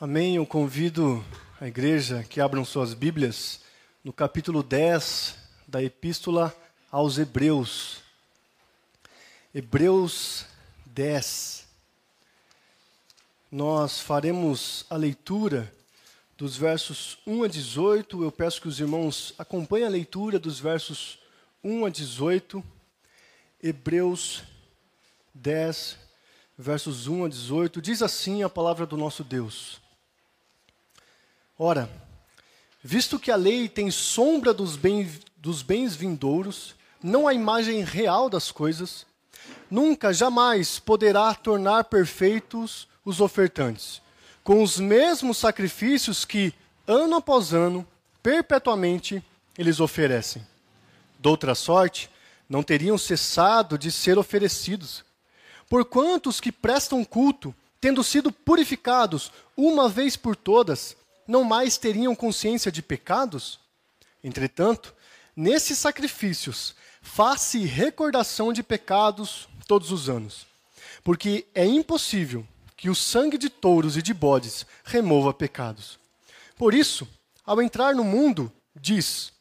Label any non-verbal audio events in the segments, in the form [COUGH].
Amém. Eu convido a igreja que abram suas Bíblias no capítulo 10 da Epístola aos Hebreus. Hebreus 10. Nós faremos a leitura dos versos 1 a 18. Eu peço que os irmãos acompanhem a leitura dos versos 1 a 18. Hebreus 10, versos 1 a 18. Diz assim a palavra do nosso Deus. Ora, visto que a lei tem sombra dos, bem, dos bens vindouros, não a imagem real das coisas, nunca, jamais poderá tornar perfeitos os ofertantes, com os mesmos sacrifícios que, ano após ano, perpetuamente, eles oferecem. Doutra sorte, não teriam cessado de ser oferecidos. Porquanto os que prestam culto, tendo sido purificados uma vez por todas, não mais teriam consciência de pecados? Entretanto, nesses sacrifícios, faz-se recordação de pecados todos os anos, porque é impossível que o sangue de touros e de bodes remova pecados. Por isso, ao entrar no mundo, diz: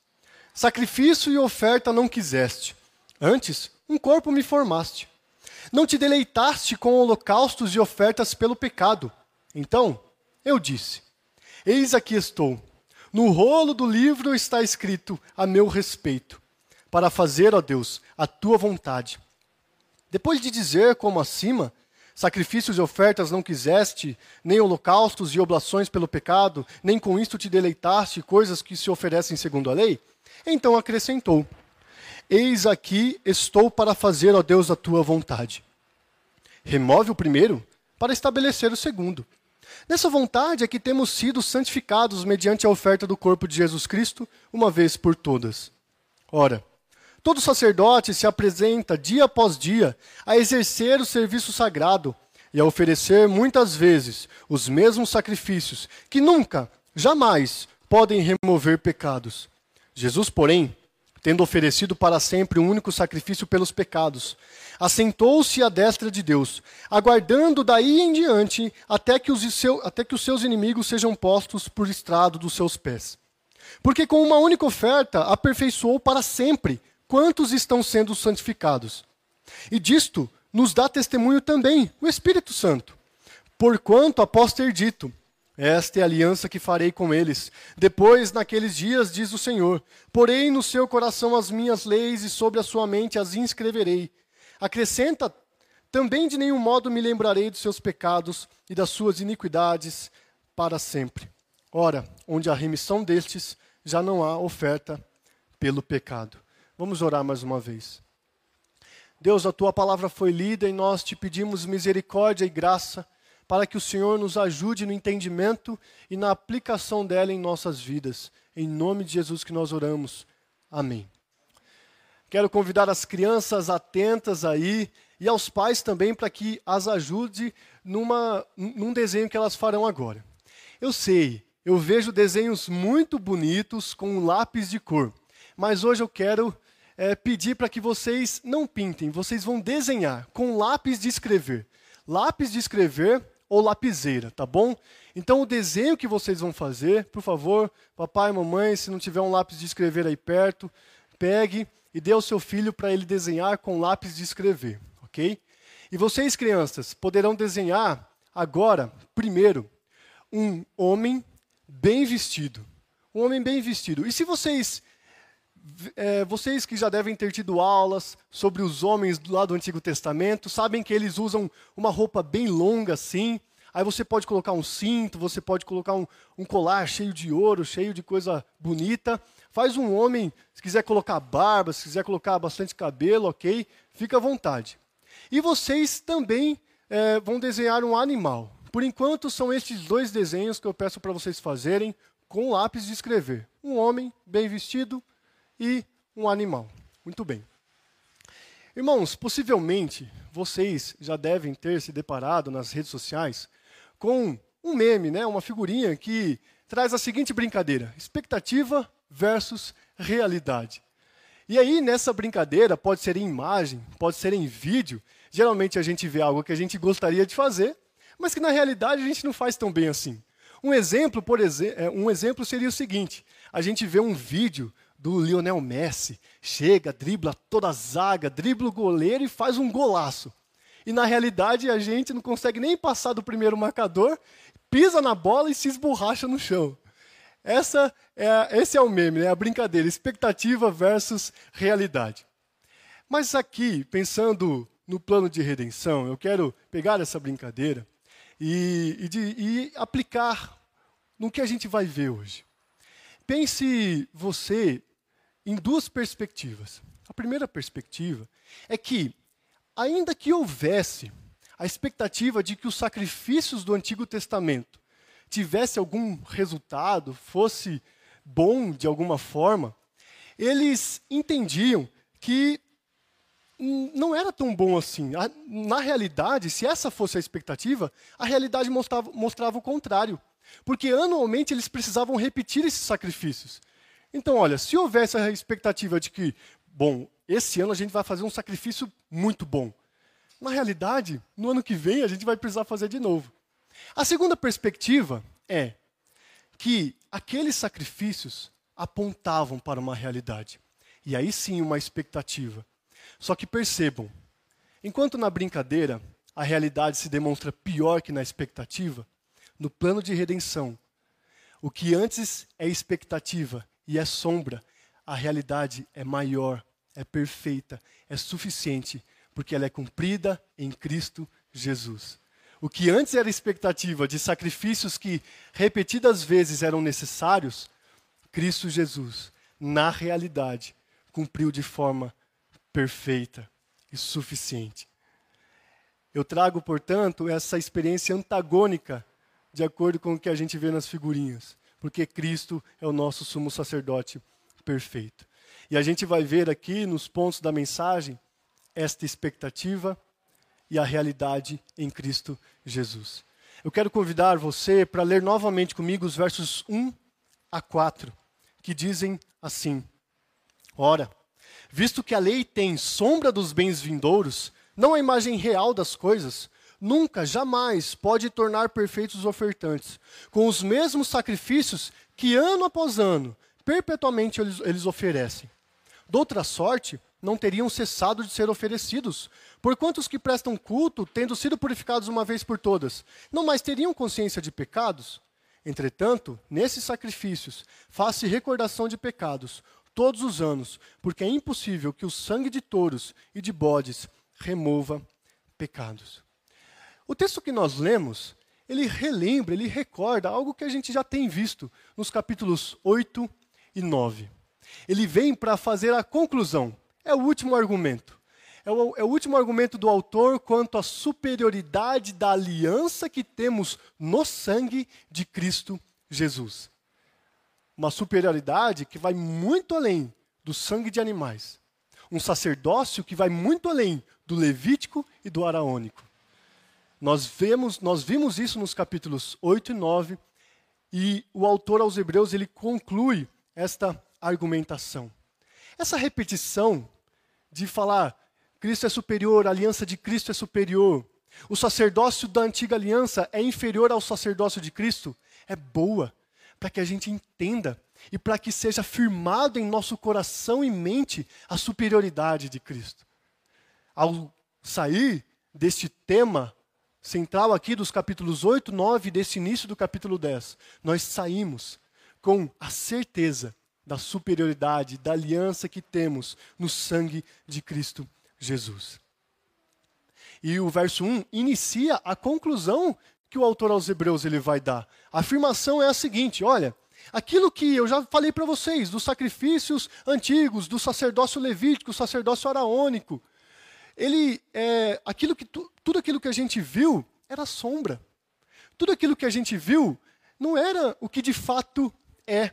Sacrifício e oferta não quiseste, antes um corpo me formaste. Não te deleitaste com holocaustos e ofertas pelo pecado. Então, eu disse: Eis aqui estou. No rolo do livro está escrito a meu respeito, para fazer, ó Deus, a tua vontade. Depois de dizer, como acima, sacrifícios e ofertas não quiseste, nem holocaustos e oblações pelo pecado, nem com isto te deleitaste, coisas que se oferecem segundo a lei, então acrescentou: Eis aqui estou para fazer, ó Deus, a tua vontade. Remove o primeiro para estabelecer o segundo. Nessa vontade é que temos sido santificados mediante a oferta do corpo de Jesus Cristo, uma vez por todas. Ora, todo sacerdote se apresenta dia após dia a exercer o serviço sagrado e a oferecer muitas vezes os mesmos sacrifícios que nunca, jamais podem remover pecados. Jesus, porém, tendo oferecido para sempre um único sacrifício pelos pecados, assentou-se à destra de Deus, aguardando daí em diante até que, os seu, até que os seus inimigos sejam postos por estrado dos seus pés. Porque com uma única oferta aperfeiçoou para sempre quantos estão sendo santificados. E disto nos dá testemunho também o Espírito Santo. Porquanto, após ter dito, esta é a aliança que farei com eles. Depois, naqueles dias, diz o Senhor: Porei no seu coração as minhas leis e sobre a sua mente as inscreverei. Acrescenta: Também de nenhum modo me lembrarei dos seus pecados e das suas iniquidades para sempre. Ora, onde há remissão destes, já não há oferta pelo pecado. Vamos orar mais uma vez. Deus, a tua palavra foi lida e nós te pedimos misericórdia e graça para que o Senhor nos ajude no entendimento e na aplicação dela em nossas vidas. Em nome de Jesus que nós oramos. Amém. Quero convidar as crianças atentas aí e aos pais também para que as ajude numa, num desenho que elas farão agora. Eu sei, eu vejo desenhos muito bonitos com lápis de cor, mas hoje eu quero é, pedir para que vocês não pintem, vocês vão desenhar com lápis de escrever. Lápis de escrever ou lapiseira, tá bom? Então o desenho que vocês vão fazer, por favor, papai, mamãe, se não tiver um lápis de escrever aí perto, pegue e dê ao seu filho para ele desenhar com lápis de escrever, ok? E vocês, crianças, poderão desenhar agora, primeiro, um homem bem vestido. Um homem bem vestido. E se vocês é, vocês que já devem ter tido aulas sobre os homens lado do Antigo Testamento, sabem que eles usam uma roupa bem longa assim. Aí você pode colocar um cinto, você pode colocar um, um colar cheio de ouro, cheio de coisa bonita. Faz um homem, se quiser colocar barba, se quiser colocar bastante cabelo, ok? Fica à vontade. E vocês também é, vão desenhar um animal. Por enquanto, são estes dois desenhos que eu peço para vocês fazerem com lápis de escrever. Um homem bem vestido e um animal. Muito bem. Irmãos, possivelmente vocês já devem ter se deparado nas redes sociais com um meme, né, uma figurinha que traz a seguinte brincadeira: expectativa versus realidade. E aí, nessa brincadeira, pode ser em imagem, pode ser em vídeo. Geralmente a gente vê algo que a gente gostaria de fazer, mas que na realidade a gente não faz tão bem assim. Um exemplo, por exemplo, é, um exemplo seria o seguinte: a gente vê um vídeo do Lionel Messi, chega, dribla toda a zaga, dribla o goleiro e faz um golaço. E na realidade a gente não consegue nem passar do primeiro marcador, pisa na bola e se esborracha no chão. Essa é, esse é o meme, né? a brincadeira, expectativa versus realidade. Mas aqui, pensando no plano de redenção, eu quero pegar essa brincadeira e, e, de, e aplicar no que a gente vai ver hoje. Pense você em duas perspectivas. A primeira perspectiva é que, ainda que houvesse a expectativa de que os sacrifícios do Antigo Testamento tivesse algum resultado, fosse bom de alguma forma, eles entendiam que não era tão bom assim. Na realidade, se essa fosse a expectativa, a realidade mostrava, mostrava o contrário. Porque anualmente eles precisavam repetir esses sacrifícios. Então, olha, se houvesse a expectativa de que, bom, esse ano a gente vai fazer um sacrifício muito bom. Na realidade, no ano que vem a gente vai precisar fazer de novo. A segunda perspectiva é que aqueles sacrifícios apontavam para uma realidade. E aí sim uma expectativa. Só que percebam, enquanto na brincadeira a realidade se demonstra pior que na expectativa, no plano de redenção, o que antes é expectativa e é sombra, a realidade é maior, é perfeita, é suficiente, porque ela é cumprida em Cristo Jesus. O que antes era expectativa de sacrifícios que repetidas vezes eram necessários, Cristo Jesus, na realidade, cumpriu de forma perfeita e suficiente. Eu trago, portanto, essa experiência antagônica, de acordo com o que a gente vê nas figurinhas, porque Cristo é o nosso sumo sacerdote perfeito. E a gente vai ver aqui nos pontos da mensagem esta expectativa e a realidade em Cristo Jesus. Eu quero convidar você para ler novamente comigo os versos 1 a 4, que dizem assim: Ora, Visto que a lei tem sombra dos bens vindouros, não a imagem real das coisas, nunca, jamais pode tornar perfeitos os ofertantes, com os mesmos sacrifícios que ano após ano, perpetuamente eles, eles oferecem. Doutra sorte, não teriam cessado de ser oferecidos, porquanto os que prestam culto, tendo sido purificados uma vez por todas, não mais teriam consciência de pecados? Entretanto, nesses sacrifícios, faz-se recordação de pecados, todos os anos, porque é impossível que o sangue de touros e de bodes remova pecados. O texto que nós lemos, ele relembra, ele recorda algo que a gente já tem visto nos capítulos 8 e 9. Ele vem para fazer a conclusão. É o último argumento. É o, é o, último argumento do autor quanto à superioridade da aliança que temos no sangue de Cristo Jesus uma superioridade que vai muito além do sangue de animais. Um sacerdócio que vai muito além do levítico e do araônico. Nós vemos, nós vimos isso nos capítulos 8 e 9, e o autor aos Hebreus ele conclui esta argumentação. Essa repetição de falar Cristo é superior, a aliança de Cristo é superior, o sacerdócio da antiga aliança é inferior ao sacerdócio de Cristo, é boa, para que a gente entenda e para que seja firmado em nosso coração e mente a superioridade de Cristo. Ao sair deste tema central aqui dos capítulos 8, 9, desse início do capítulo 10, nós saímos com a certeza da superioridade, da aliança que temos no sangue de Cristo Jesus. E o verso 1 inicia a conclusão que o autor aos Hebreus ele vai dar. A afirmação é a seguinte: olha, aquilo que eu já falei para vocês, dos sacrifícios antigos, do sacerdócio levítico, sacerdócio araônico, ele, é, aquilo que, tudo aquilo que a gente viu era sombra. Tudo aquilo que a gente viu não era o que de fato é.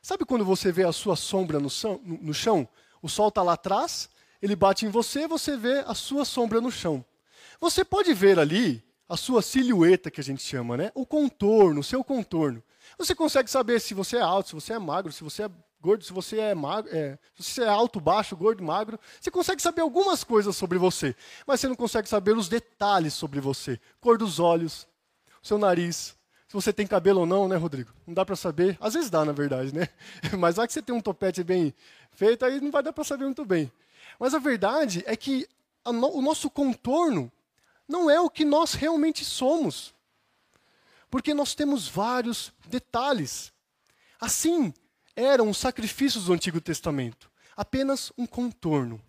Sabe quando você vê a sua sombra no, chão? No chão? O sol está lá atrás, ele bate em você, você vê a sua sombra no chão. Você pode ver ali a sua silhueta, que a gente chama, né? o contorno, o seu contorno. Você consegue saber se você é alto, se você é magro, se você é gordo, se você é magro, é, se você é alto, baixo, gordo, magro. Você consegue saber algumas coisas sobre você, mas você não consegue saber os detalhes sobre você. Cor dos olhos, seu nariz, se você tem cabelo ou não, né, Rodrigo? Não dá para saber. Às vezes dá, na verdade, né? [LAUGHS] Mas já que você tem um topete bem feito, aí não vai dar para saber muito bem. Mas a verdade é que no, o nosso contorno não é o que nós realmente somos. Porque nós temos vários detalhes. Assim eram os sacrifícios do Antigo Testamento apenas um contorno.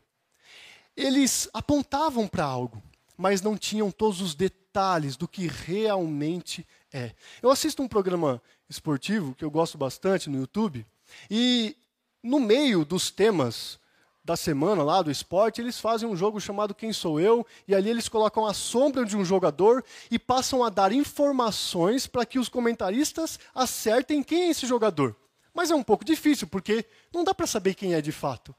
Eles apontavam para algo, mas não tinham todos os detalhes do que realmente é. Eu assisto um programa esportivo que eu gosto bastante no YouTube, e no meio dos temas da semana lá do esporte, eles fazem um jogo chamado Quem Sou Eu, e ali eles colocam a sombra de um jogador e passam a dar informações para que os comentaristas acertem quem é esse jogador. Mas é um pouco difícil, porque não dá para saber quem é de fato.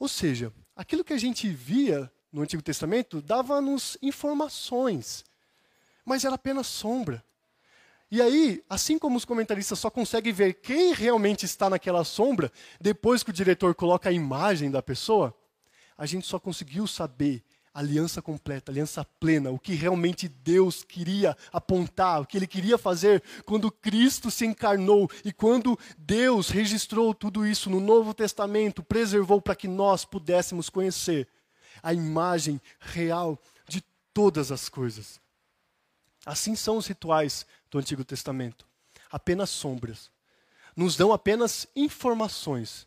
Ou seja, aquilo que a gente via no Antigo Testamento dava-nos informações, mas era apenas sombra. E aí, assim como os comentaristas só conseguem ver quem realmente está naquela sombra, depois que o diretor coloca a imagem da pessoa, a gente só conseguiu saber aliança completa, aliança plena, o que realmente Deus queria apontar, o que ele queria fazer quando Cristo se encarnou e quando Deus registrou tudo isso no Novo Testamento, preservou para que nós pudéssemos conhecer a imagem real de todas as coisas. Assim são os rituais do Antigo Testamento. Apenas sombras. Nos dão apenas informações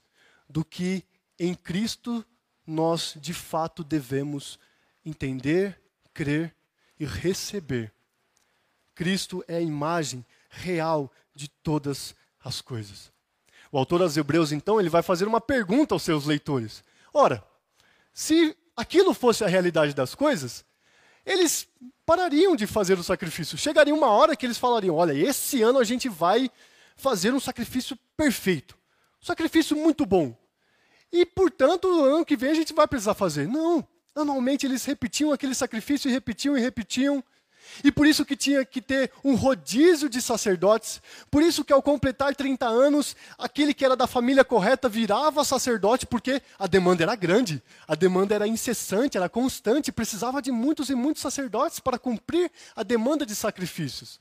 do que em Cristo nós de fato devemos entender, crer e receber. Cristo é a imagem real de todas as coisas. O autor aos Hebreus, então, ele vai fazer uma pergunta aos seus leitores. Ora, se aquilo fosse a realidade das coisas, eles parariam de fazer o sacrifício. Chegaria uma hora que eles falariam: olha, esse ano a gente vai fazer um sacrifício perfeito, um sacrifício muito bom. E, portanto, no ano que vem a gente vai precisar fazer. Não. Anualmente eles repetiam aquele sacrifício e repetiam e repetiam. E por isso que tinha que ter um rodízio de sacerdotes. Por isso que ao completar 30 anos, aquele que era da família correta virava sacerdote, porque a demanda era grande, a demanda era incessante, era constante, precisava de muitos e muitos sacerdotes para cumprir a demanda de sacrifícios.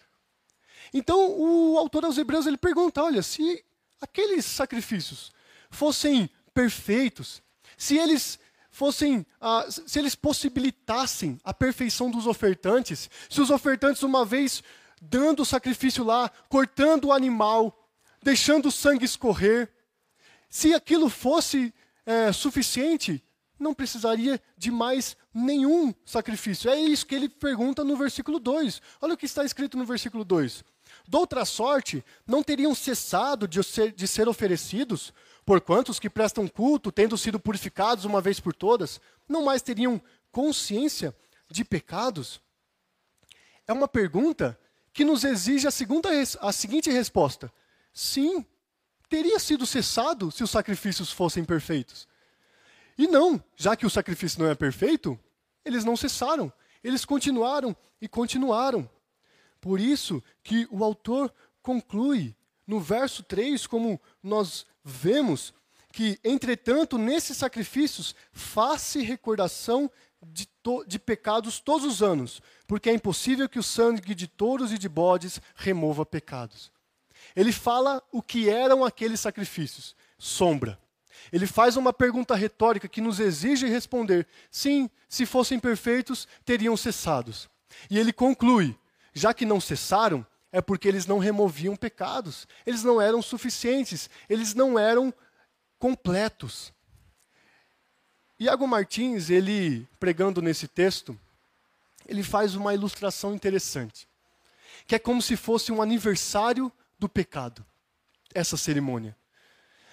Então, o autor aos Hebreus ele pergunta: olha, se aqueles sacrifícios fossem perfeitos, se eles fossem, ah, se eles possibilitassem a perfeição dos ofertantes, se os ofertantes, uma vez dando o sacrifício lá, cortando o animal, deixando o sangue escorrer, se aquilo fosse é, suficiente, não precisaria de mais nenhum sacrifício. É isso que ele pergunta no versículo 2. Olha o que está escrito no versículo 2. Doutra sorte, não teriam cessado de ser, de ser oferecidos Porquanto os que prestam culto, tendo sido purificados uma vez por todas, não mais teriam consciência de pecados? É uma pergunta que nos exige a, segunda, a seguinte resposta: sim, teria sido cessado se os sacrifícios fossem perfeitos. E não, já que o sacrifício não é perfeito, eles não cessaram, eles continuaram e continuaram. Por isso que o autor conclui no verso 3, como nós vemos que, entretanto, nesses sacrifícios, faz-se recordação de, de, pecados todos os anos, porque é impossível que o sangue de touros e de bodes remova pecados. Ele fala o que eram aqueles sacrifícios: sombra. Ele faz uma pergunta retórica que nos exige responder: sim, se fossem perfeitos, teriam cessados. E ele conclui: já que não cessaram, é porque eles não removiam pecados, eles não eram suficientes, eles não eram completos. Iago Martins, ele pregando nesse texto, ele faz uma ilustração interessante, que é como se fosse um aniversário do pecado, essa cerimônia.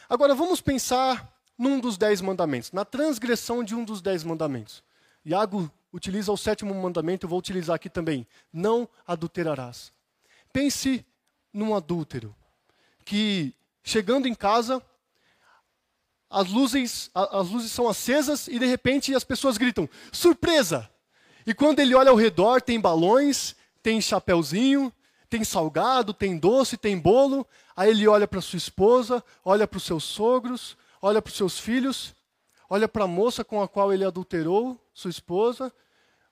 Agora vamos pensar num dos dez mandamentos, na transgressão de um dos dez mandamentos. Iago utiliza o sétimo mandamento, eu vou utilizar aqui também: não adulterarás. Pense num adúltero que, chegando em casa, as luzes, as luzes são acesas e de repente as pessoas gritam: surpresa! E quando ele olha ao redor, tem balões, tem chapéuzinho, tem salgado, tem doce, tem bolo. Aí ele olha para sua esposa, olha para os seus sogros, olha para os seus filhos, olha para a moça com a qual ele adulterou, sua esposa,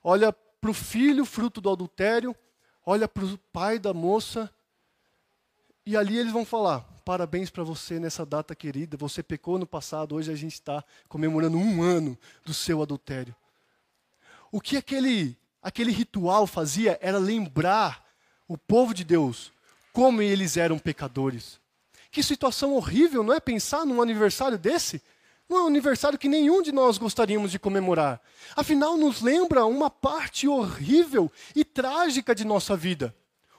olha para o filho, fruto do adultério, olha para o pai da moça e ali eles vão falar: parabéns para você nessa data querida. Você pecou no passado, hoje a gente está comemorando um ano do seu adultério. O que aquele, aquele ritual fazia era lembrar o povo de Deus como eles eram pecadores. Que situação horrível, não é pensar num aniversário desse? Um aniversário que nenhum de nós gostaríamos de comemorar. Afinal, nos lembra uma parte horrível e trágica de nossa vida.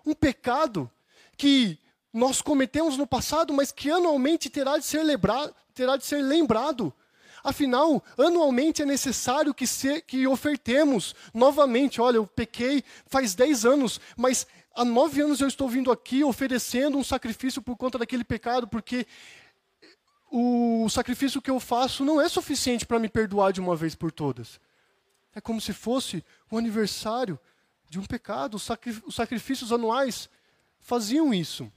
Um pecado que nós cometemos no passado, mas que anualmente terá de ser, lembrado, terá de ser lembrado. Afinal, anualmente é necessário que, se, que ofertemos novamente. Olha, eu pequei faz 10 anos, mas há nove anos eu estou vindo aqui oferecendo um sacrifício por conta daquele pecado, porque o sacrifício que eu faço não é suficiente para me perdoar de uma vez por todas. É como se fosse o aniversário de um pecado. Os sacrifícios anuais faziam isso.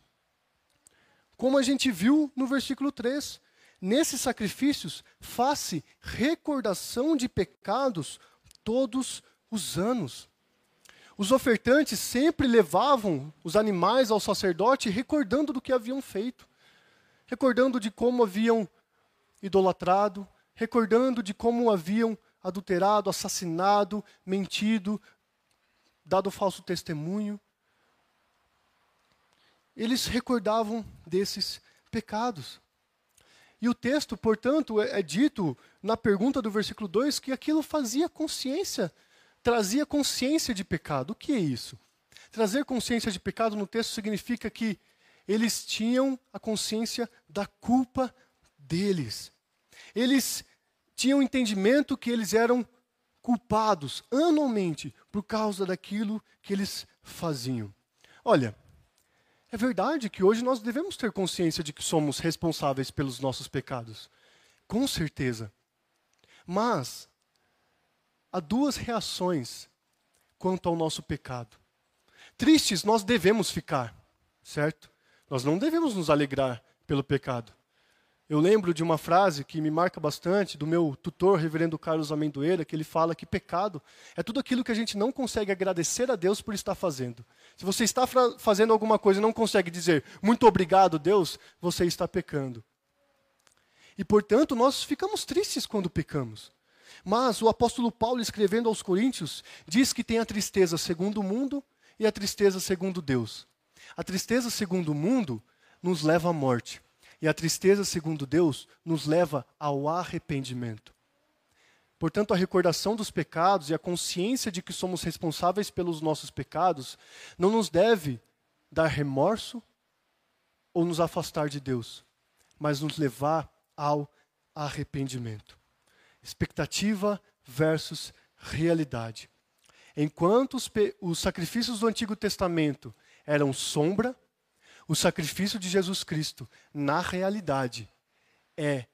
Como a gente viu no versículo 3. Nesses sacrifícios, faz-se recordação de pecados todos os anos. Os ofertantes sempre levavam os animais ao sacerdote recordando do que haviam feito recordando de como haviam idolatrado, recordando de como haviam adulterado, assassinado, mentido, dado falso testemunho. Eles recordavam desses pecados. E o texto, portanto, é, é dito na pergunta do versículo 2 que aquilo fazia consciência, trazia consciência de pecado. O que é isso? Trazer consciência de pecado no texto significa que eles tinham a consciência da culpa deles. Eles tinham entendimento que eles eram culpados anualmente por causa daquilo que eles faziam. Olha, é verdade que hoje nós devemos ter consciência de que somos responsáveis pelos nossos pecados. Com certeza. Mas há duas reações quanto ao nosso pecado. Tristes nós devemos ficar, certo? Nós não devemos nos alegrar pelo pecado. Eu lembro de uma frase que me marca bastante do meu tutor, reverendo Carlos Amendoeira, que ele fala que pecado é tudo aquilo que a gente não consegue agradecer a Deus por estar fazendo. Se você está fazendo alguma coisa e não consegue dizer muito obrigado, Deus, você está pecando. E portanto, nós ficamos tristes quando pecamos. Mas o apóstolo Paulo, escrevendo aos Coríntios, diz que tem a tristeza segundo o mundo e a tristeza segundo Deus. A tristeza segundo o mundo nos leva à morte. E a tristeza segundo Deus nos leva ao arrependimento. Portanto, a recordação dos pecados e a consciência de que somos responsáveis pelos nossos pecados não nos deve dar remorso ou nos afastar de Deus, mas nos levar ao arrependimento. Expectativa versus realidade. Enquanto os, os sacrifícios do Antigo Testamento eram sombra, o sacrifício de Jesus Cristo, na realidade, é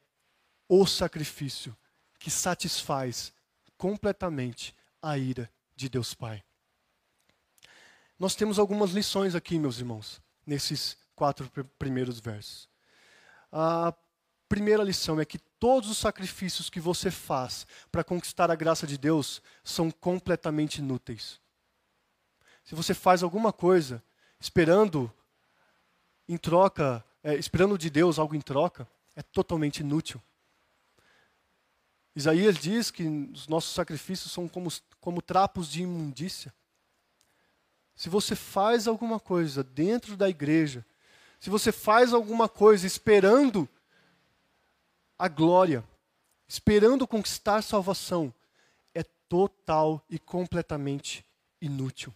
o sacrifício que satisfaz completamente a ira de Deus Pai. Nós temos algumas lições aqui, meus irmãos, nesses quatro primeiros versos. A primeira lição é que todos os sacrifícios que você faz para conquistar a graça de Deus são completamente inúteis. Se você faz alguma coisa esperando em troca, é, esperando de Deus algo em troca, é totalmente inútil. Isaías diz que os nossos sacrifícios são como, como trapos de imundícia. Se você faz alguma coisa dentro da igreja, se você faz alguma coisa esperando a glória, esperando conquistar salvação, é total e completamente inútil.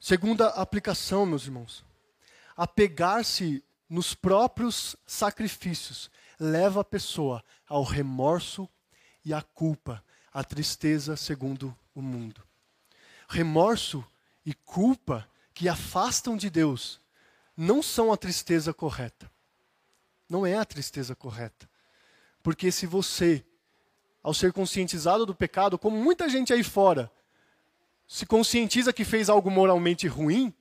Segunda aplicação, meus irmãos. Apegar-se nos próprios sacrifícios leva a pessoa ao remorso e à culpa, à tristeza segundo o mundo. Remorso e culpa que afastam de Deus não são a tristeza correta. Não é a tristeza correta. Porque se você, ao ser conscientizado do pecado, como muita gente aí fora, se conscientiza que fez algo moralmente ruim,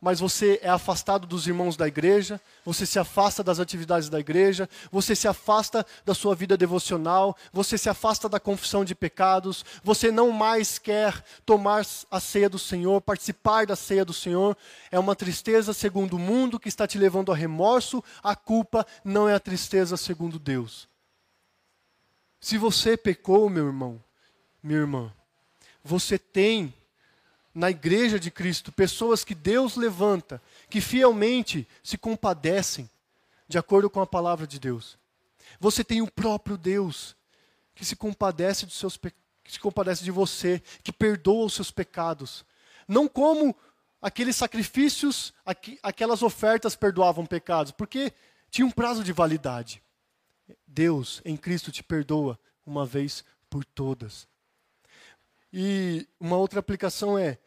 mas você é afastado dos irmãos da igreja, você se afasta das atividades da igreja, você se afasta da sua vida devocional, você se afasta da confissão de pecados, você não mais quer tomar a ceia do Senhor, participar da ceia do Senhor. É uma tristeza segundo o mundo que está te levando a remorso, a culpa não é a tristeza segundo Deus. Se você pecou, meu irmão, minha irmã, você tem na igreja de Cristo, pessoas que Deus levanta, que fielmente se compadecem de acordo com a palavra de Deus. Você tem o próprio Deus que se compadece dos seus que se compadece de você, que perdoa os seus pecados. Não como aqueles sacrifícios, aqu aquelas ofertas perdoavam pecados, porque tinha um prazo de validade. Deus em Cristo te perdoa uma vez por todas. E uma outra aplicação é: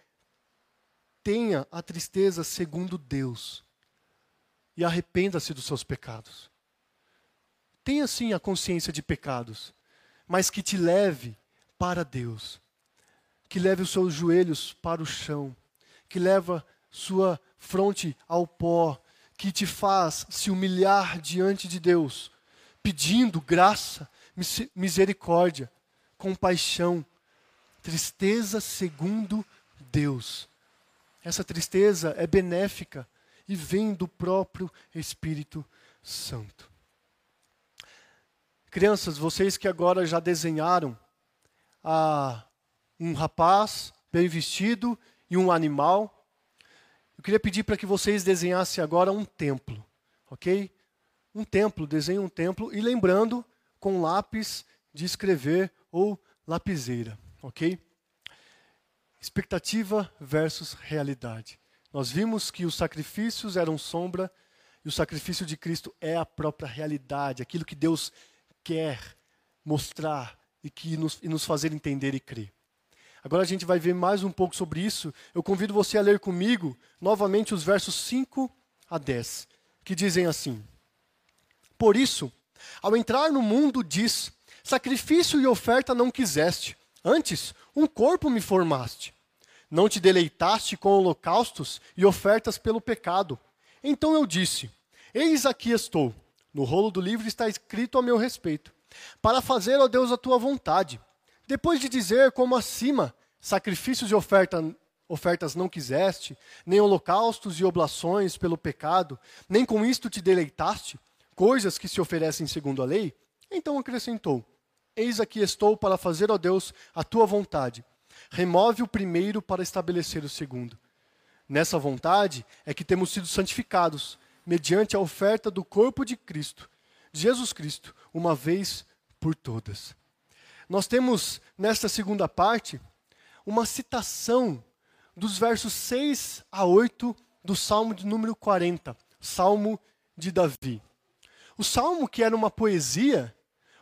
tenha a tristeza segundo Deus e arrependa-se dos seus pecados. Tenha sim a consciência de pecados, mas que te leve para Deus, que leve os seus joelhos para o chão, que leva sua fronte ao pó, que te faz se humilhar diante de Deus, pedindo graça, misericórdia, compaixão, tristeza segundo Deus. Essa tristeza é benéfica e vem do próprio Espírito Santo. Crianças, vocês que agora já desenharam ah, um rapaz bem vestido e um animal, eu queria pedir para que vocês desenhassem agora um templo, ok? Um templo, desenhe um templo e lembrando com lápis de escrever ou lapiseira, ok? Expectativa versus realidade. Nós vimos que os sacrifícios eram sombra e o sacrifício de Cristo é a própria realidade, aquilo que Deus quer mostrar e que nos, e nos fazer entender e crer. Agora a gente vai ver mais um pouco sobre isso. Eu convido você a ler comigo novamente os versos 5 a 10, que dizem assim: Por isso, ao entrar no mundo, diz: Sacrifício e oferta não quiseste, antes um corpo me formaste. Não te deleitaste com holocaustos e ofertas pelo pecado. Então eu disse: Eis aqui estou. No rolo do livro está escrito a meu respeito, para fazer, ó Deus, a tua vontade. Depois de dizer, como acima, sacrifícios e oferta, ofertas não quiseste, nem holocaustos e oblações pelo pecado, nem com isto te deleitaste, coisas que se oferecem segundo a lei, então acrescentou: Eis aqui estou para fazer, ó Deus, a tua vontade. Remove o primeiro para estabelecer o segundo. Nessa vontade é que temos sido santificados, mediante a oferta do corpo de Cristo, Jesus Cristo, uma vez por todas. Nós temos, nesta segunda parte, uma citação dos versos 6 a 8 do Salmo de número 40, Salmo de Davi. O salmo, que era uma poesia,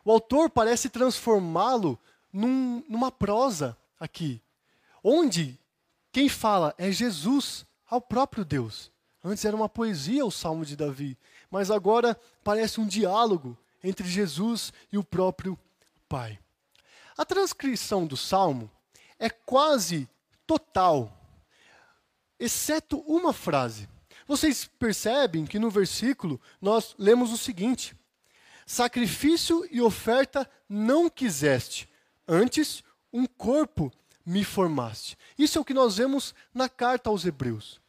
o autor parece transformá-lo num, numa prosa aqui, onde quem fala é Jesus ao próprio Deus. Antes era uma poesia o Salmo de Davi, mas agora parece um diálogo entre Jesus e o próprio Pai. A transcrição do Salmo é quase total, exceto uma frase. Vocês percebem que no versículo nós lemos o seguinte: Sacrifício e oferta não quiseste, antes um corpo me formaste. Isso é o que nós vemos na carta aos Hebreus.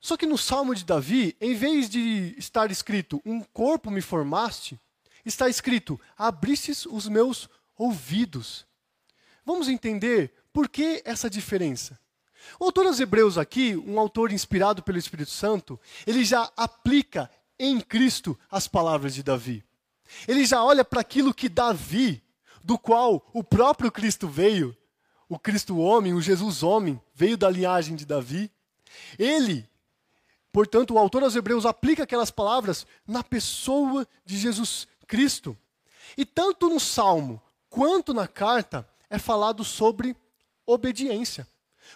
Só que no Salmo de Davi, em vez de estar escrito um corpo me formaste, está escrito abristes os meus ouvidos. Vamos entender por que essa diferença. O autor aos Hebreus aqui, um autor inspirado pelo Espírito Santo, ele já aplica em Cristo as palavras de Davi. Ele já olha para aquilo que Davi, do qual o próprio Cristo veio, o Cristo homem, o Jesus homem, veio da linhagem de Davi. Ele, portanto, o autor aos Hebreus aplica aquelas palavras na pessoa de Jesus Cristo. E tanto no Salmo quanto na carta é falado sobre obediência.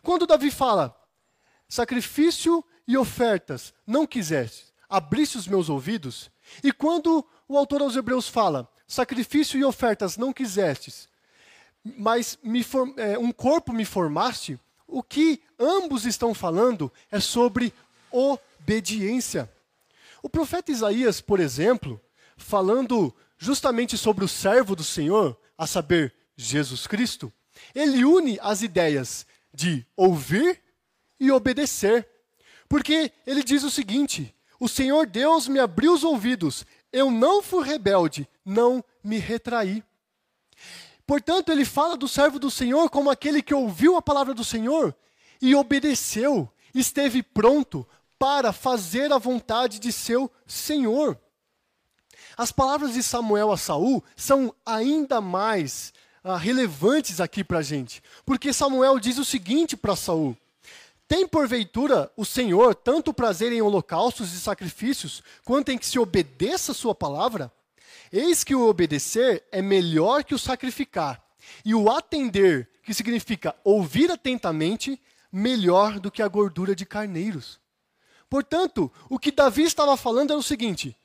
Quando Davi fala, sacrifício e ofertas não quiseste, abriste os meus ouvidos, e quando o autor aos Hebreus fala: sacrifício e ofertas não quisestes, mas é, um corpo me formaste. O que ambos estão falando é sobre obediência. O profeta Isaías, por exemplo, falando justamente sobre o servo do Senhor, a saber, Jesus Cristo, ele une as ideias de ouvir e obedecer. Porque ele diz o seguinte: O Senhor Deus me abriu os ouvidos, eu não fui rebelde, não me retraí. Portanto, ele fala do servo do Senhor como aquele que ouviu a palavra do Senhor e obedeceu, esteve pronto para fazer a vontade de seu Senhor. As palavras de Samuel a Saul são ainda mais ah, relevantes aqui para a gente, porque Samuel diz o seguinte para Saul: Tem porventura o Senhor tanto prazer em holocaustos e sacrifícios, quanto em que se obedeça a sua palavra? Eis que o obedecer é melhor que o sacrificar, e o atender, que significa ouvir atentamente, melhor do que a gordura de carneiros. Portanto, o que Davi estava falando era o seguinte: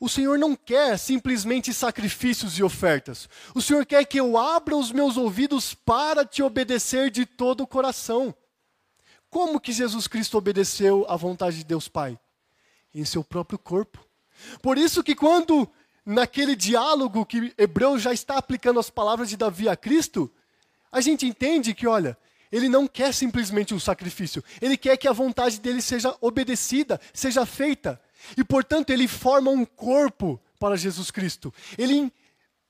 o Senhor não quer simplesmente sacrifícios e ofertas. O Senhor quer que eu abra os meus ouvidos para te obedecer de todo o coração. Como que Jesus Cristo obedeceu à vontade de Deus Pai? Em seu próprio corpo. Por isso que quando naquele diálogo que Hebreus já está aplicando as palavras de Davi a Cristo, a gente entende que, olha, ele não quer simplesmente um sacrifício, ele quer que a vontade dele seja obedecida, seja feita. E, portanto, ele forma um corpo para Jesus Cristo. Ele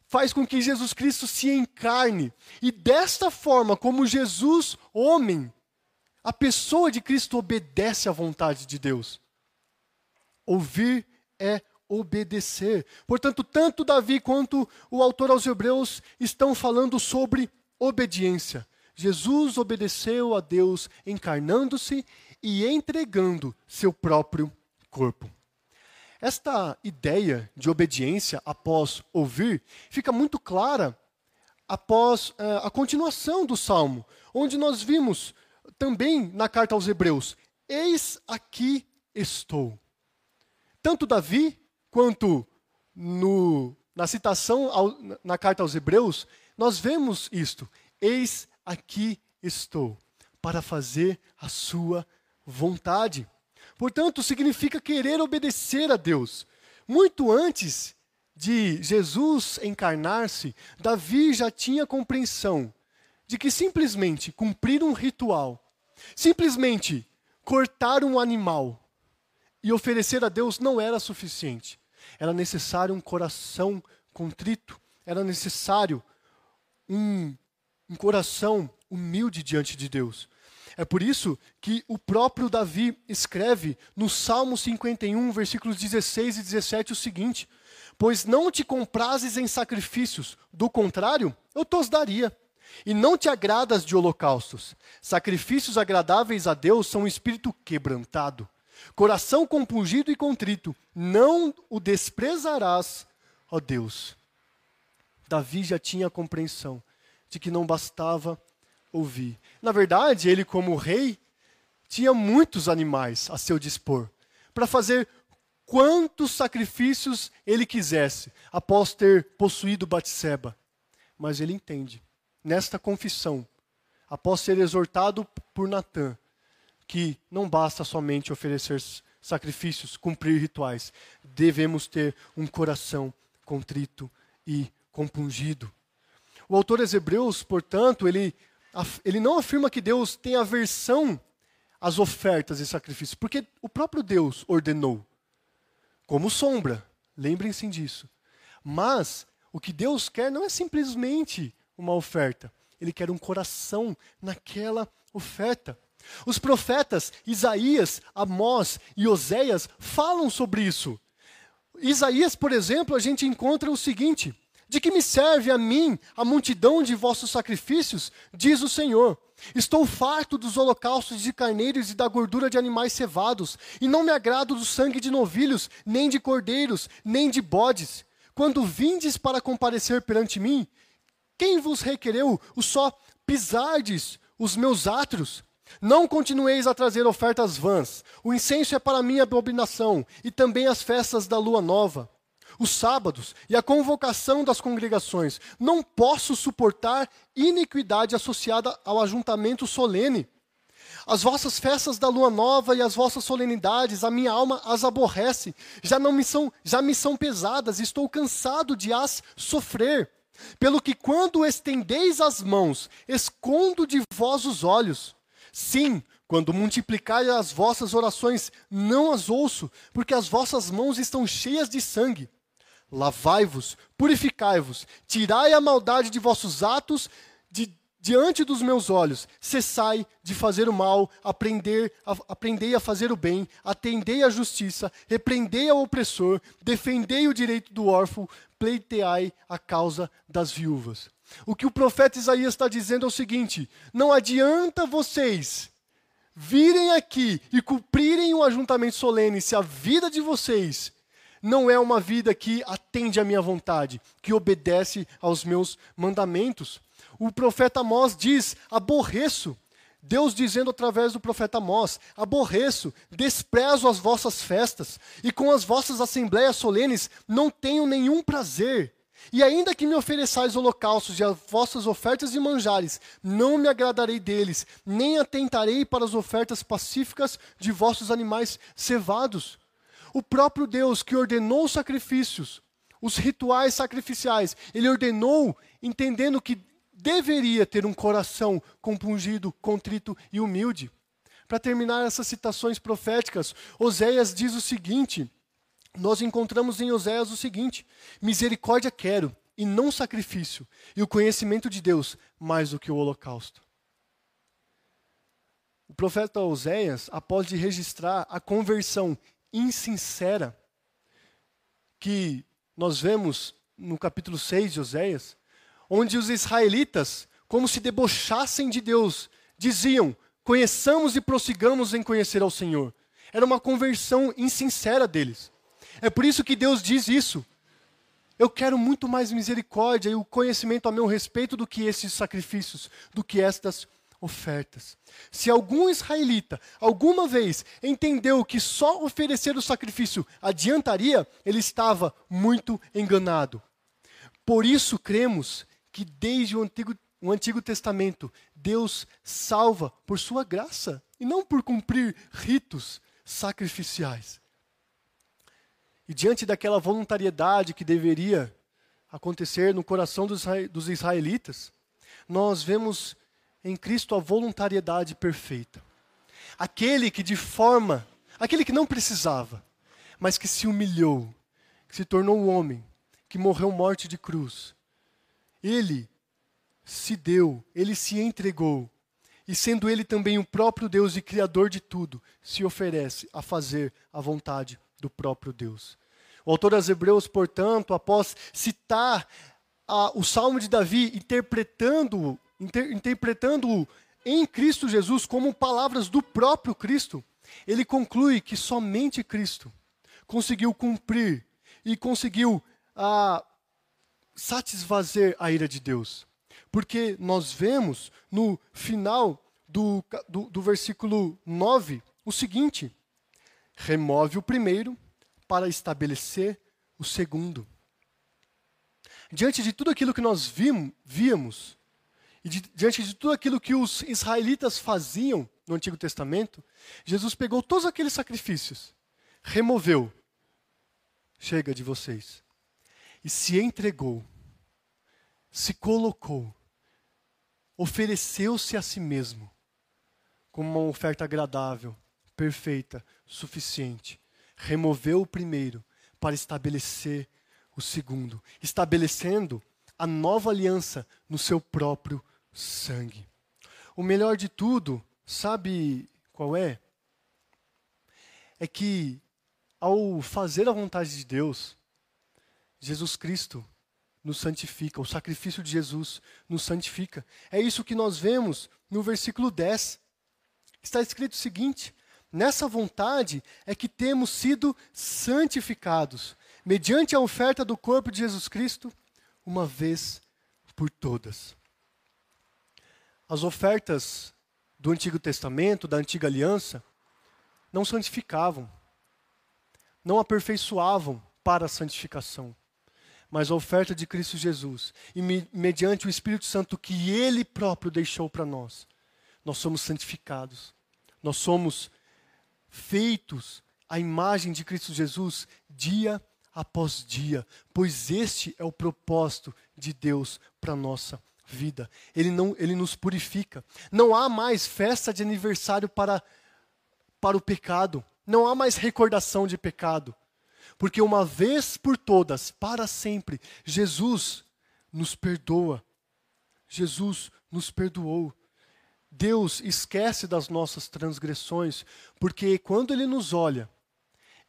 faz com que Jesus Cristo se encarne. E desta forma, como Jesus, homem, a pessoa de Cristo obedece à vontade de Deus. Ouvir é obedecer. Portanto, tanto Davi quanto o autor aos Hebreus estão falando sobre obediência. Jesus obedeceu a Deus encarnando-se e entregando seu próprio corpo. Esta ideia de obediência após ouvir fica muito clara após eh, a continuação do salmo, onde nós vimos também na carta aos Hebreus: Eis aqui estou. Tanto Davi quanto no, na citação ao, na carta aos Hebreus, nós vemos isto: Eis aqui estou, para fazer a sua vontade. Portanto, significa querer obedecer a Deus. Muito antes de Jesus encarnar-se, Davi já tinha compreensão de que simplesmente cumprir um ritual, simplesmente cortar um animal e oferecer a Deus não era suficiente era necessário um coração contrito, era necessário um, um coração humilde diante de Deus. É por isso que o próprio Davi escreve no Salmo 51, versículos 16 e 17 o seguinte: Pois não te comprases em sacrifícios, do contrário, eu tos daria. E não te agradas de holocaustos. Sacrifícios agradáveis a Deus são um espírito quebrantado. Coração compungido e contrito, não o desprezarás, ó Deus. Davi já tinha a compreensão de que não bastava ouvir. Na verdade, ele, como rei, tinha muitos animais a seu dispor para fazer quantos sacrifícios ele quisesse após ter possuído Batseba. Mas ele entende, nesta confissão, após ser exortado por Natã, que não basta somente oferecer sacrifícios, cumprir rituais. Devemos ter um coração contrito e compungido. O autor dos Hebreus, portanto, ele, ele não afirma que Deus tem aversão às ofertas e sacrifícios, porque o próprio Deus ordenou, como sombra, lembrem-se disso. Mas o que Deus quer não é simplesmente uma oferta, ele quer um coração naquela oferta. Os profetas Isaías, Amós e Oséias falam sobre isso. Isaías, por exemplo, a gente encontra o seguinte: De que me serve a mim a multidão de vossos sacrifícios? Diz o Senhor. Estou farto dos holocaustos de carneiros e da gordura de animais cevados, e não me agrado do sangue de novilhos, nem de cordeiros, nem de bodes. Quando vindes para comparecer perante mim, quem vos requereu o só pisardes os meus átrios? Não continueis a trazer ofertas vãs. O incenso é para mim abominação, e também as festas da lua nova, os sábados e a convocação das congregações. Não posso suportar iniquidade associada ao ajuntamento solene. As vossas festas da lua nova e as vossas solenidades, a minha alma as aborrece, já não me são, já me são pesadas, estou cansado de as sofrer. Pelo que quando estendeis as mãos, escondo de vós os olhos. Sim, quando multiplicai as vossas orações, não as ouço, porque as vossas mãos estão cheias de sangue. Lavai-vos, purificai-vos, tirai a maldade de vossos atos de, diante dos meus olhos. Cessai de fazer o mal, aprender, a, aprendei a fazer o bem, atendei à justiça, repreendei ao opressor, defendei o direito do órfão, pleiteai a causa das viúvas. O que o profeta Isaías está dizendo é o seguinte: não adianta vocês virem aqui e cumprirem o ajuntamento solene, se a vida de vocês não é uma vida que atende à minha vontade, que obedece aos meus mandamentos. O profeta Amós diz: aborreço. Deus dizendo através do profeta Amós: aborreço, desprezo as vossas festas, e com as vossas assembleias solenes não tenho nenhum prazer. E ainda que me ofereçais holocaustos e as vossas ofertas de manjares, não me agradarei deles, nem atentarei para as ofertas pacíficas de vossos animais cevados. O próprio Deus que ordenou os sacrifícios, os rituais sacrificiais, ele ordenou entendendo que deveria ter um coração compungido, contrito e humilde. Para terminar essas citações proféticas, Oséias diz o seguinte: nós encontramos em Oséias o seguinte: misericórdia quero e não sacrifício, e o conhecimento de Deus mais do que o holocausto. O profeta Oséias, após de registrar a conversão insincera que nós vemos no capítulo 6 de Oséias, onde os israelitas, como se debochassem de Deus, diziam: Conheçamos e prossigamos em conhecer ao Senhor. Era uma conversão insincera deles. É por isso que Deus diz isso. Eu quero muito mais misericórdia e o conhecimento a meu respeito do que esses sacrifícios, do que estas ofertas. Se algum israelita alguma vez entendeu que só oferecer o sacrifício adiantaria, ele estava muito enganado. Por isso cremos que desde o Antigo, o Antigo Testamento Deus salva por sua graça e não por cumprir ritos sacrificiais. E diante daquela voluntariedade que deveria acontecer no coração dos israelitas, nós vemos em Cristo a voluntariedade perfeita. Aquele que de forma, aquele que não precisava, mas que se humilhou, que se tornou homem, que morreu morte de cruz. Ele se deu, ele se entregou, e sendo ele também o próprio Deus e Criador de tudo, se oferece a fazer a vontade do próprio Deus. O autor das Hebreus, portanto, após citar a, o Salmo de Davi, interpretando-o inter, interpretando em Cristo Jesus como palavras do próprio Cristo, ele conclui que somente Cristo conseguiu cumprir e conseguiu ah, satisfazer a ira de Deus. Porque nós vemos no final do, do, do versículo 9 o seguinte: remove o primeiro para estabelecer o segundo. Diante de tudo aquilo que nós vimos, víamos, e de, diante de tudo aquilo que os israelitas faziam no Antigo Testamento, Jesus pegou todos aqueles sacrifícios, removeu, chega de vocês, e se entregou, se colocou, ofereceu-se a si mesmo como uma oferta agradável, perfeita, suficiente, removeu o primeiro para estabelecer o segundo, estabelecendo a nova aliança no seu próprio sangue. O melhor de tudo, sabe qual é? É que ao fazer a vontade de Deus, Jesus Cristo nos santifica, o sacrifício de Jesus nos santifica. É isso que nós vemos no versículo 10. Está escrito o seguinte: Nessa vontade é que temos sido santificados, mediante a oferta do corpo de Jesus Cristo, uma vez por todas. As ofertas do Antigo Testamento, da Antiga Aliança, não santificavam, não aperfeiçoavam para a santificação. Mas a oferta de Cristo Jesus, e mediante o Espírito Santo que Ele próprio deixou para nós, nós somos santificados Nós somos feitos à imagem de Cristo Jesus dia após dia, pois este é o propósito de Deus para nossa vida. Ele não ele nos purifica. Não há mais festa de aniversário para para o pecado. Não há mais recordação de pecado. Porque uma vez por todas, para sempre, Jesus nos perdoa. Jesus nos perdoou. Deus esquece das nossas transgressões, porque quando Ele nos olha,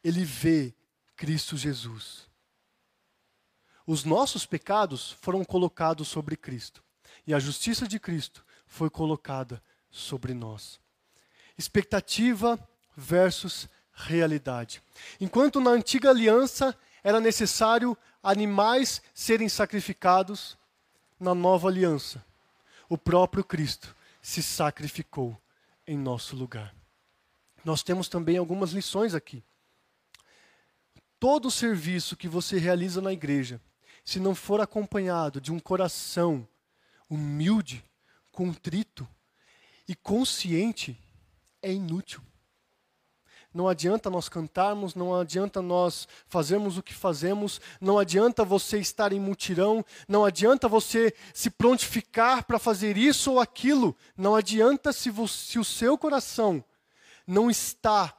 Ele vê Cristo Jesus. Os nossos pecados foram colocados sobre Cristo, e a justiça de Cristo foi colocada sobre nós. Expectativa versus realidade. Enquanto na antiga aliança era necessário animais serem sacrificados, na nova aliança, o próprio Cristo se sacrificou em nosso lugar. Nós temos também algumas lições aqui. Todo serviço que você realiza na igreja, se não for acompanhado de um coração humilde, contrito e consciente, é inútil. Não adianta nós cantarmos, não adianta nós fazermos o que fazemos, não adianta você estar em mutirão, não adianta você se prontificar para fazer isso ou aquilo, não adianta se, você, se o seu coração não está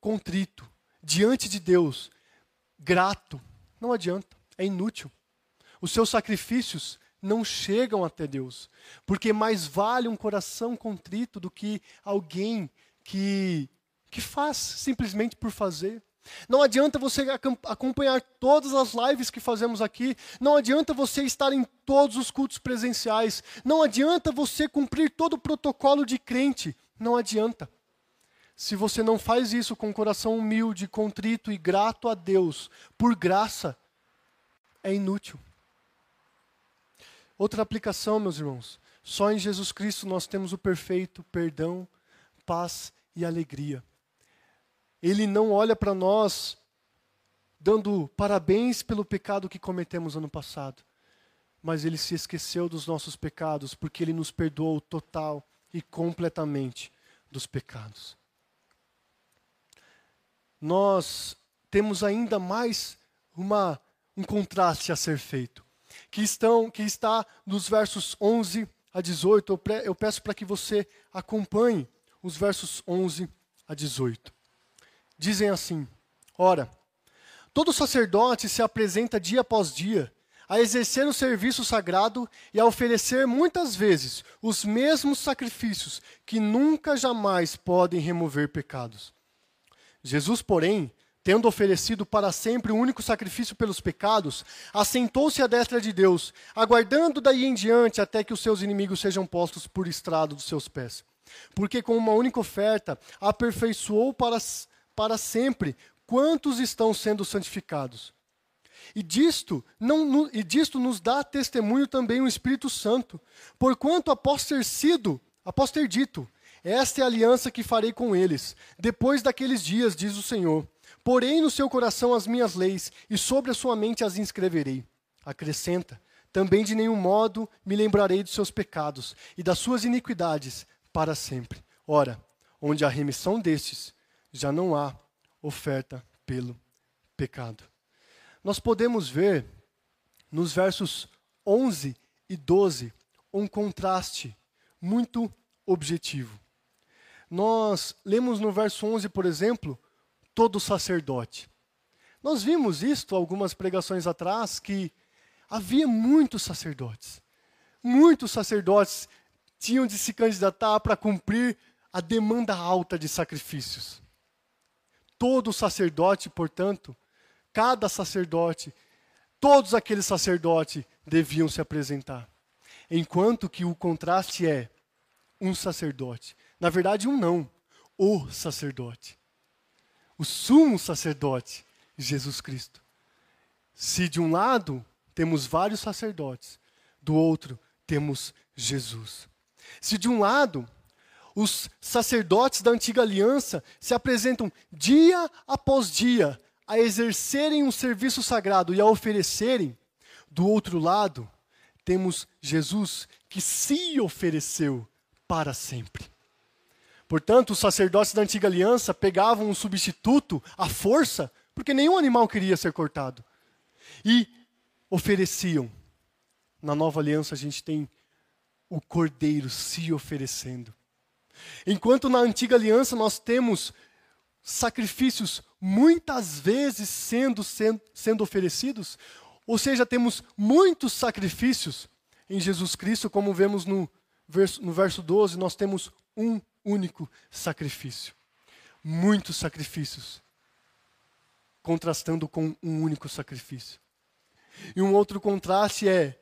contrito diante de Deus, grato, não adianta, é inútil. Os seus sacrifícios não chegam até Deus, porque mais vale um coração contrito do que alguém que, que faz simplesmente por fazer. Não adianta você acompanhar todas as lives que fazemos aqui, não adianta você estar em todos os cultos presenciais, não adianta você cumprir todo o protocolo de crente, não adianta. Se você não faz isso com um coração humilde, contrito e grato a Deus, por graça, é inútil. Outra aplicação, meus irmãos, só em Jesus Cristo nós temos o perfeito perdão, paz e alegria. Ele não olha para nós dando parabéns pelo pecado que cometemos ano passado, mas ele se esqueceu dos nossos pecados porque ele nos perdoou total e completamente dos pecados. Nós temos ainda mais uma, um contraste a ser feito, que, estão, que está nos versos 11 a 18. Eu peço para que você acompanhe os versos 11 a 18. Dizem assim: Ora, todo sacerdote se apresenta dia após dia a exercer o serviço sagrado e a oferecer muitas vezes os mesmos sacrifícios que nunca jamais podem remover pecados. Jesus, porém, tendo oferecido para sempre o único sacrifício pelos pecados, assentou-se à destra de Deus, aguardando daí em diante até que os seus inimigos sejam postos por estrado dos seus pés porque com uma única oferta aperfeiçoou para, para sempre quantos estão sendo santificados. E disto, não, e disto nos dá testemunho também o Espírito Santo, porquanto após ter sido, após ter dito, esta é a aliança que farei com eles, depois daqueles dias, diz o Senhor. Porém no seu coração as minhas leis, e sobre a sua mente as inscreverei. Acrescenta, também de nenhum modo me lembrarei dos seus pecados, e das suas iniquidades para sempre. Ora, onde há remissão destes, já não há oferta pelo pecado. Nós podemos ver nos versos 11 e 12 um contraste muito objetivo. Nós lemos no verso 11, por exemplo, todo sacerdote. Nós vimos isto algumas pregações atrás que havia muitos sacerdotes. Muitos sacerdotes tinham de se candidatar para cumprir a demanda alta de sacrifícios. Todo sacerdote, portanto, cada sacerdote, todos aqueles sacerdotes deviam se apresentar. Enquanto que o contraste é um sacerdote. Na verdade, um não, o sacerdote. O sumo sacerdote, Jesus Cristo. Se de um lado temos vários sacerdotes, do outro temos Jesus. Se de um lado, os sacerdotes da antiga aliança se apresentam dia após dia a exercerem um serviço sagrado e a oferecerem, do outro lado, temos Jesus que se ofereceu para sempre. Portanto, os sacerdotes da antiga aliança pegavam um substituto à força, porque nenhum animal queria ser cortado, e ofereciam. Na nova aliança, a gente tem o cordeiro se oferecendo. Enquanto na antiga aliança nós temos sacrifícios muitas vezes sendo, sendo, sendo oferecidos, ou seja, temos muitos sacrifícios em Jesus Cristo, como vemos no verso, no verso 12, nós temos um único sacrifício. Muitos sacrifícios, contrastando com um único sacrifício. E um outro contraste é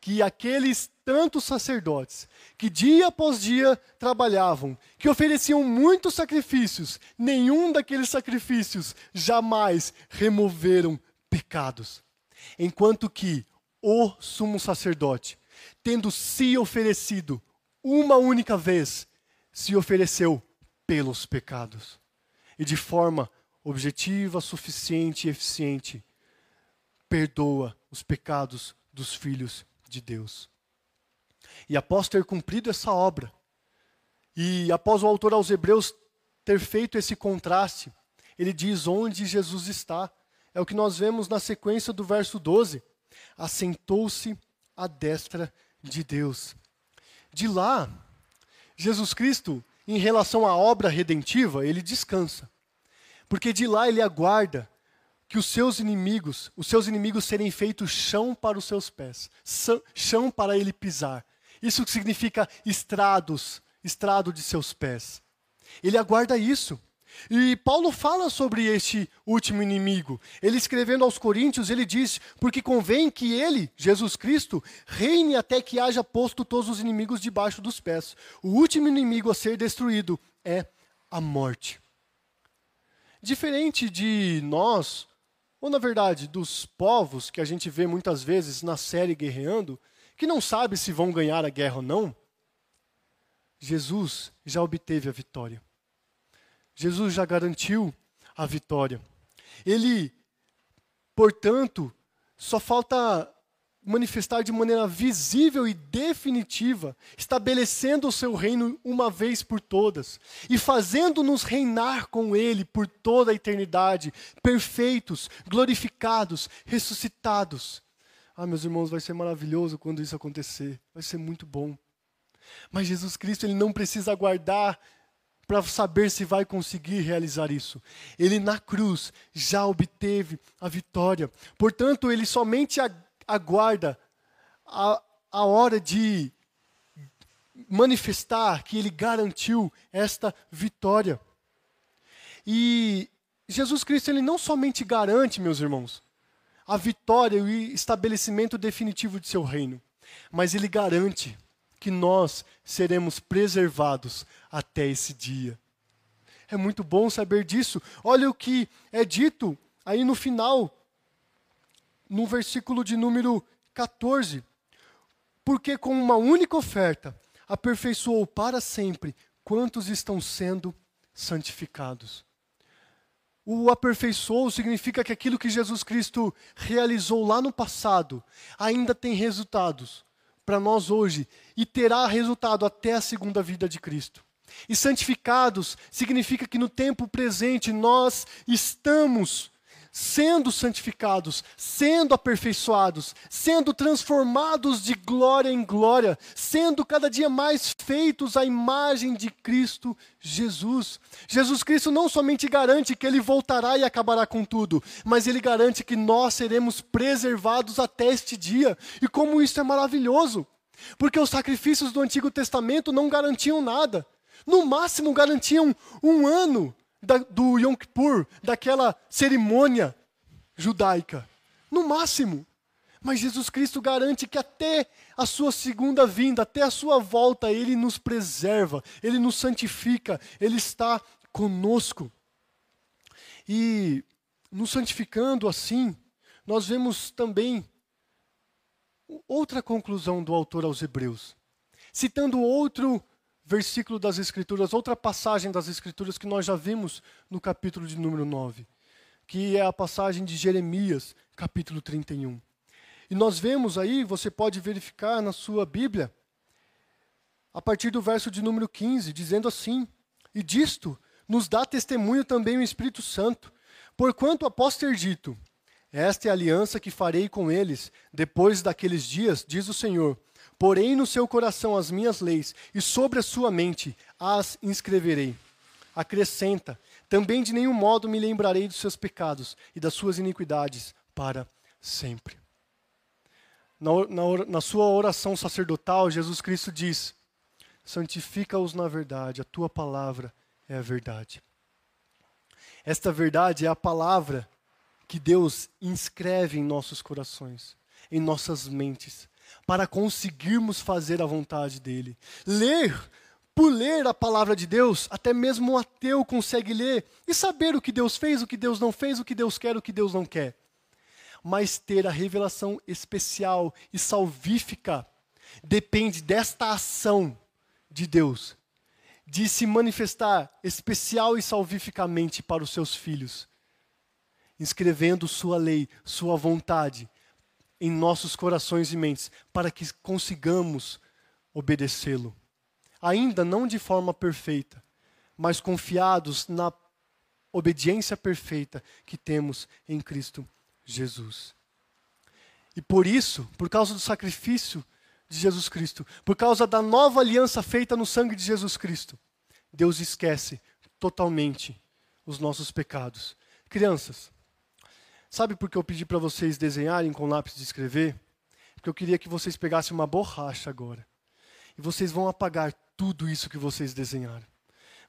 que aqueles tantos sacerdotes que dia após dia trabalhavam, que ofereciam muitos sacrifícios, nenhum daqueles sacrifícios jamais removeram pecados. Enquanto que o sumo sacerdote, tendo se oferecido uma única vez, se ofereceu pelos pecados. E de forma objetiva, suficiente e eficiente, perdoa os pecados dos filhos de Deus. E após ter cumprido essa obra, e após o autor aos Hebreus ter feito esse contraste, ele diz onde Jesus está. É o que nós vemos na sequência do verso 12. Assentou-se à destra de Deus. De lá, Jesus Cristo, em relação à obra redentiva, ele descansa. Porque de lá ele aguarda que os seus inimigos, os seus inimigos serem feitos chão para os seus pés, chão para ele pisar. Isso significa estrados, estrado de seus pés. Ele aguarda isso. E Paulo fala sobre este último inimigo. Ele escrevendo aos Coríntios, ele diz: Porque convém que ele, Jesus Cristo, reine até que haja posto todos os inimigos debaixo dos pés. O último inimigo a ser destruído é a morte. Diferente de nós, ou, na verdade, dos povos que a gente vê muitas vezes na série guerreando, que não sabe se vão ganhar a guerra ou não, Jesus já obteve a vitória. Jesus já garantiu a vitória. Ele, portanto, só falta manifestar de maneira visível e definitiva, estabelecendo o seu reino uma vez por todas e fazendo-nos reinar com ele por toda a eternidade, perfeitos, glorificados, ressuscitados. Ah, meus irmãos, vai ser maravilhoso quando isso acontecer. Vai ser muito bom. Mas Jesus Cristo, ele não precisa aguardar para saber se vai conseguir realizar isso. Ele na cruz já obteve a vitória. Portanto, ele somente aguarda a, a hora de manifestar que ele garantiu esta vitória. E Jesus Cristo ele não somente garante, meus irmãos, a vitória e o estabelecimento definitivo de seu reino, mas ele garante que nós seremos preservados até esse dia. É muito bom saber disso. Olha o que é dito aí no final no versículo de número 14. Porque com uma única oferta aperfeiçoou para sempre quantos estão sendo santificados. O aperfeiçoou significa que aquilo que Jesus Cristo realizou lá no passado ainda tem resultados para nós hoje e terá resultado até a segunda vida de Cristo. E santificados significa que no tempo presente nós estamos sendo santificados, sendo aperfeiçoados, sendo transformados de glória em glória, sendo cada dia mais feitos à imagem de Cristo Jesus. Jesus Cristo não somente garante que ele voltará e acabará com tudo, mas ele garante que nós seremos preservados até este dia. E como isso é maravilhoso! Porque os sacrifícios do Antigo Testamento não garantiam nada. No máximo garantiam um ano da, do Yom Kippur, daquela cerimônia judaica. No máximo. Mas Jesus Cristo garante que até a sua segunda vinda, até a sua volta, Ele nos preserva, Ele nos santifica, Ele está conosco. E nos santificando assim, nós vemos também outra conclusão do autor aos Hebreus. Citando outro versículo das Escrituras, outra passagem das Escrituras que nós já vimos no capítulo de número 9, que é a passagem de Jeremias, capítulo 31. E nós vemos aí, você pode verificar na sua Bíblia, a partir do verso de número 15, dizendo assim: E disto nos dá testemunho também o Espírito Santo, porquanto após ter dito: Esta é a aliança que farei com eles depois daqueles dias, diz o Senhor. Porém no seu coração as minhas leis, e sobre a sua mente as inscreverei. Acrescenta: Também de nenhum modo me lembrarei dos seus pecados e das suas iniquidades para sempre. Na, na, na sua oração sacerdotal, Jesus Cristo diz: Santifica-os na verdade, a tua palavra é a verdade. Esta verdade é a palavra que Deus inscreve em nossos corações, em nossas mentes, para conseguirmos fazer a vontade dele. Ler, por ler a palavra de Deus, até mesmo um ateu consegue ler e saber o que Deus fez, o que Deus não fez, o que Deus quer, o que Deus não quer. Mas ter a revelação especial e salvífica depende desta ação de Deus de se manifestar especial e salvificamente para os seus filhos, inscrevendo sua lei, sua vontade em nossos corações e mentes, para que consigamos obedecê-lo. Ainda não de forma perfeita, mas confiados na obediência perfeita que temos em Cristo Jesus. E por isso, por causa do sacrifício de Jesus Cristo, por causa da nova aliança feita no sangue de Jesus Cristo, Deus esquece totalmente os nossos pecados. Crianças, sabe por que eu pedi para vocês desenharem com lápis de escrever? Porque eu queria que vocês pegassem uma borracha agora. E vocês vão apagar tudo isso que vocês desenharam.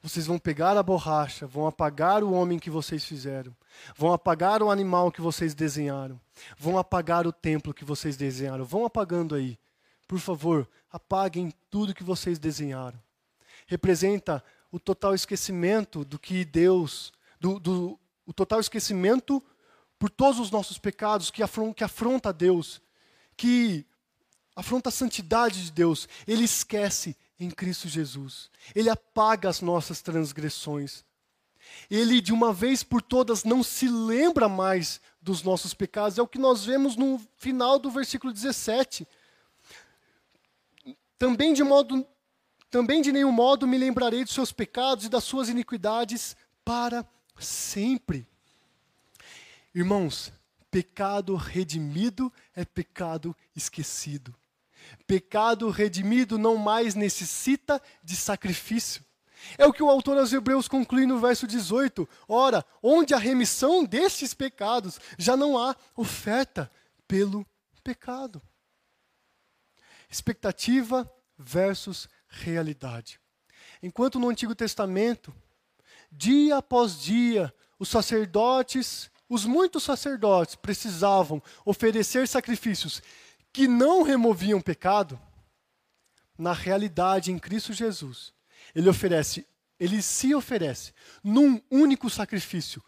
Vocês vão pegar a borracha, vão apagar o homem que vocês fizeram, vão apagar o animal que vocês desenharam, vão apagar o templo que vocês desenharam. Vão apagando aí. Por favor, apaguem tudo que vocês desenharam. Representa o total esquecimento do que Deus, do, do o total esquecimento por todos os nossos pecados que, afron, que afronta a Deus, que afronta a santidade de Deus. Ele esquece em Cristo Jesus. Ele apaga as nossas transgressões. Ele, de uma vez por todas, não se lembra mais dos nossos pecados. É o que nós vemos no final do versículo 17. Também de modo também de nenhum modo me lembrarei dos seus pecados e das suas iniquidades para sempre. Irmãos, pecado redimido é pecado esquecido. Pecado redimido não mais necessita de sacrifício. É o que o autor aos Hebreus conclui no verso 18. Ora, onde a remissão destes pecados, já não há oferta pelo pecado expectativa versus realidade. Enquanto no Antigo Testamento, dia após dia, os sacerdotes, os muitos sacerdotes, precisavam oferecer sacrifícios que não removiam pecado, na realidade, em Cristo Jesus, ele oferece, ele se oferece num único sacrifício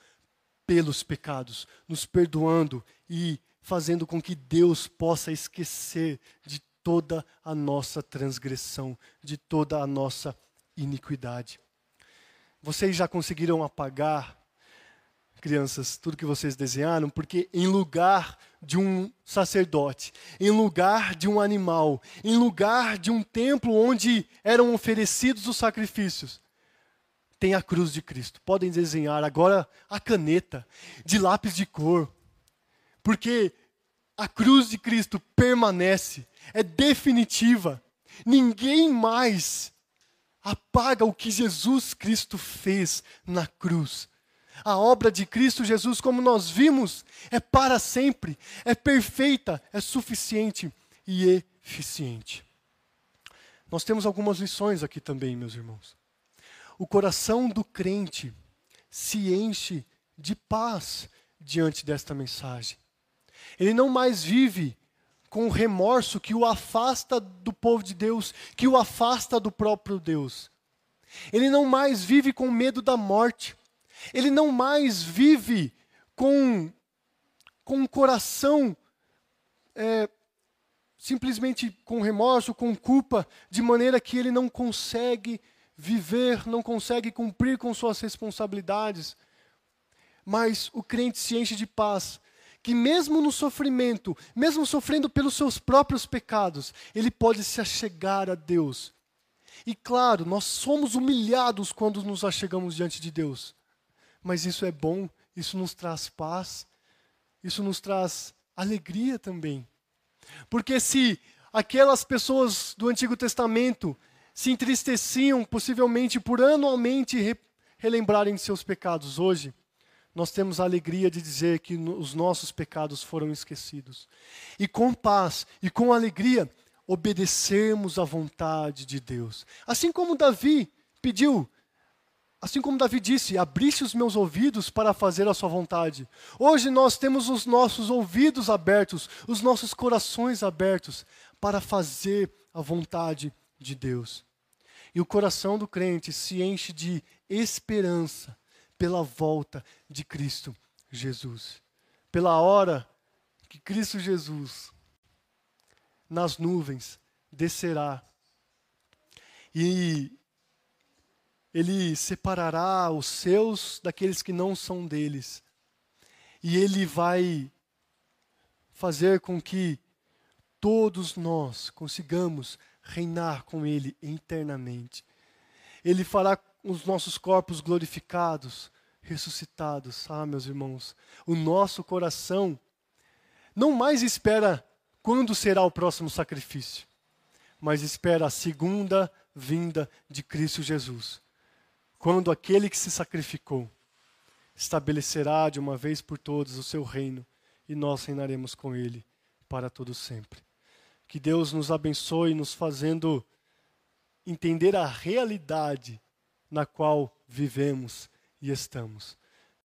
pelos pecados, nos perdoando e fazendo com que Deus possa esquecer de toda a nossa transgressão, de toda a nossa iniquidade. Vocês já conseguiram apagar, crianças, tudo que vocês desenharam? Porque em lugar de um sacerdote, em lugar de um animal, em lugar de um templo onde eram oferecidos os sacrifícios, tem a cruz de Cristo. Podem desenhar agora a caneta de lápis de cor. Porque a cruz de Cristo permanece é definitiva. Ninguém mais apaga o que Jesus Cristo fez na cruz. A obra de Cristo Jesus, como nós vimos, é para sempre, é perfeita, é suficiente e eficiente. Nós temos algumas lições aqui também, meus irmãos. O coração do crente se enche de paz diante desta mensagem. Ele não mais vive com remorso que o afasta do povo de Deus, que o afasta do próprio Deus. Ele não mais vive com medo da morte. Ele não mais vive com, com um coração é, simplesmente com remorso, com culpa, de maneira que ele não consegue viver, não consegue cumprir com suas responsabilidades. Mas o crente se enche de paz que mesmo no sofrimento, mesmo sofrendo pelos seus próprios pecados, ele pode se achegar a Deus. E claro, nós somos humilhados quando nos achegamos diante de Deus. Mas isso é bom, isso nos traz paz, isso nos traz alegria também. Porque se aquelas pessoas do Antigo Testamento se entristeciam, possivelmente por anualmente re relembrarem seus pecados, hoje nós temos a alegria de dizer que os nossos pecados foram esquecidos. E com paz e com alegria, obedecermos à vontade de Deus. Assim como Davi pediu, assim como Davi disse: abrisse os meus ouvidos para fazer a sua vontade. Hoje nós temos os nossos ouvidos abertos, os nossos corações abertos para fazer a vontade de Deus. E o coração do crente se enche de esperança pela volta de Cristo Jesus. Pela hora que Cristo Jesus nas nuvens descerá. E ele separará os seus daqueles que não são deles. E ele vai fazer com que todos nós consigamos reinar com ele eternamente. Ele fará os nossos corpos glorificados, ressuscitados. Ah, meus irmãos, o nosso coração não mais espera quando será o próximo sacrifício, mas espera a segunda vinda de Cristo Jesus. Quando aquele que se sacrificou estabelecerá de uma vez por todas o seu reino e nós reinaremos com ele para todo sempre. Que Deus nos abençoe nos fazendo entender a realidade na qual vivemos e estamos.